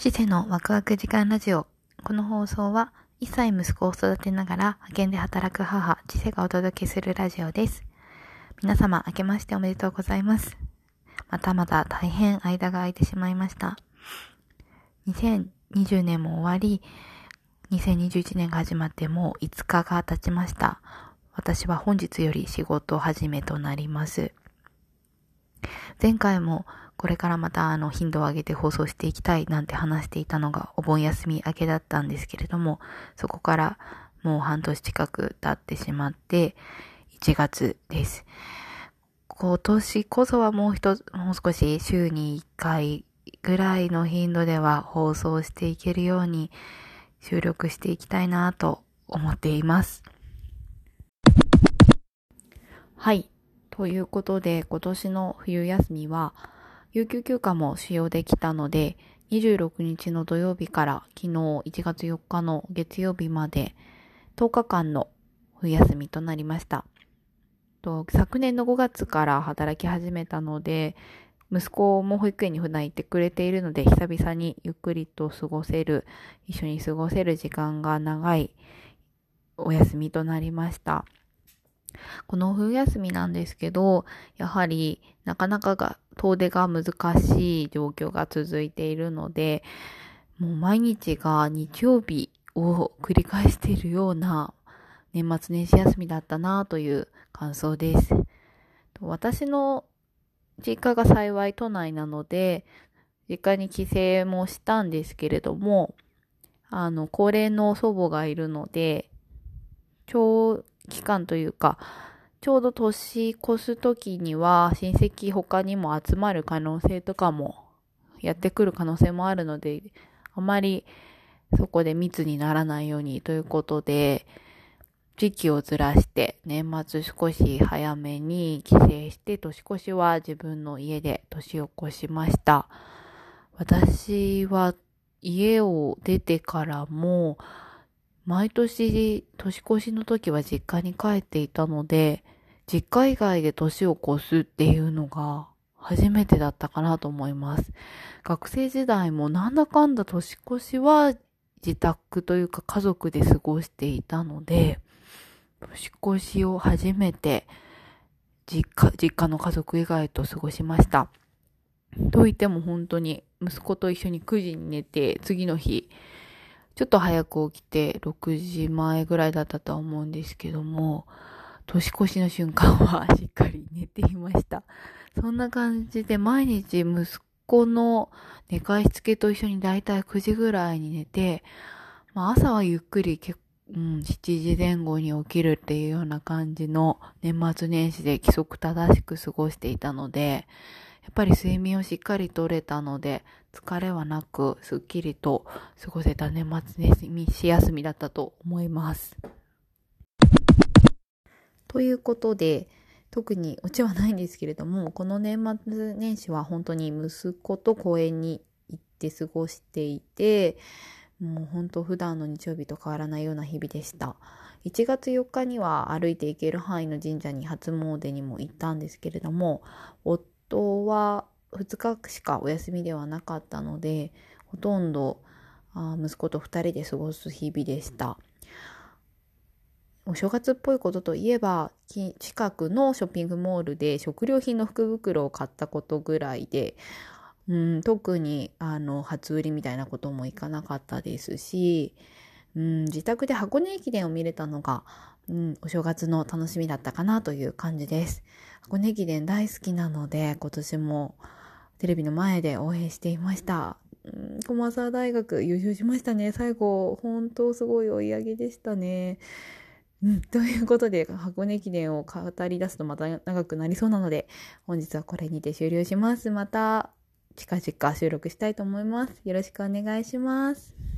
知世のワクワク時間ラジオ。この放送は、1歳息子を育てながら派遣で働く母、知世がお届けするラジオです。皆様、明けましておめでとうございます。またまた大変間が空いてしまいました。2020年も終わり、2021年が始まってもう5日が経ちました。私は本日より仕事始めとなります。前回もこれからまたあの頻度を上げて放送していきたいなんて話していたのがお盆休み明けだったんですけれども、そこからもう半年近く経ってしまって、1月です。今年こそはもう一つ、もう少し週に1回ぐらいの頻度では放送していけるように収録していきたいなと思っています。はい。ということで、今年の冬休みは、有給休暇も使用できたので、26日の土曜日から昨日1月4日の月曜日まで10日間の冬休みとなりました。昨年の5月から働き始めたので、息子も保育園に普段行ってくれているので、久々にゆっくりと過ごせる、一緒に過ごせる時間が長いお休みとなりました。この冬休みなんですけど、やはりなかなかが遠出が難しい状況が続いているので、もう毎日が日曜日を繰り返しているような年末年始休みだったなという感想です。私の実家が幸い都内なので、実家に帰省もしたんですけれども、あの、高齢の祖母がいるので、長期間というか、ちょうど年越す時には親戚他にも集まる可能性とかもやってくる可能性もあるので、あまりそこで密にならないようにということで、時期をずらして年末少し早めに帰省して年越しは自分の家で年を越しました。私は家を出てからも毎年年越しの時は実家に帰っていたので、実家以外で年を越すっていうのが初めてだったかなと思います。学生時代もなんだかんだ年越しは自宅というか家族で過ごしていたので、年越しを初めて実家、実家の家族以外と過ごしました。と言っても本当に息子と一緒に9時に寝て、次の日、ちょっと早く起きて6時前ぐらいだったとは思うんですけども、年越しの瞬間は しっかり寝ていました。そんな感じで毎日息子の寝かしつけと一緒にだいたい9時ぐらいに寝て、まあ、朝はゆっくり結うん、7時前後に起きるっていうような感じの年末年始で規則正しく過ごしていたので、やっぱり睡眠をしっかりとれたので、疲れはなく、すっきりと過ごせた年末年始休みだったと思います。ということで、特にオチはないんですけれども、この年末年始は本当に息子と公園に行って過ごしていて、もう本当普段の日曜日と変わらないような日々でした。1月4日には歩いて行ける範囲の神社に初詣にも行ったんですけれども、夫は2日しかお休みではなかったので、ほとんど息子と2人で過ごす日々でした。お正月っぽいことといえば、近くのショッピングモールで食料品の福袋を買ったことぐらいで、うん、特にあの初売りみたいなこともいかなかったですし、うん、自宅で箱根駅伝を見れたのが、うん、お正月の楽しみだったかなという感じです。箱根駅伝大好きなので、今年もテレビの前で応援していました。うん、駒沢大学優勝しましたね。最後、本当すごい追い上げでしたね。うん、ということで、箱根駅伝を語り出すとまた長くなりそうなので、本日はこれにて終了します。また、近々収録したいと思います。よろしくお願いします。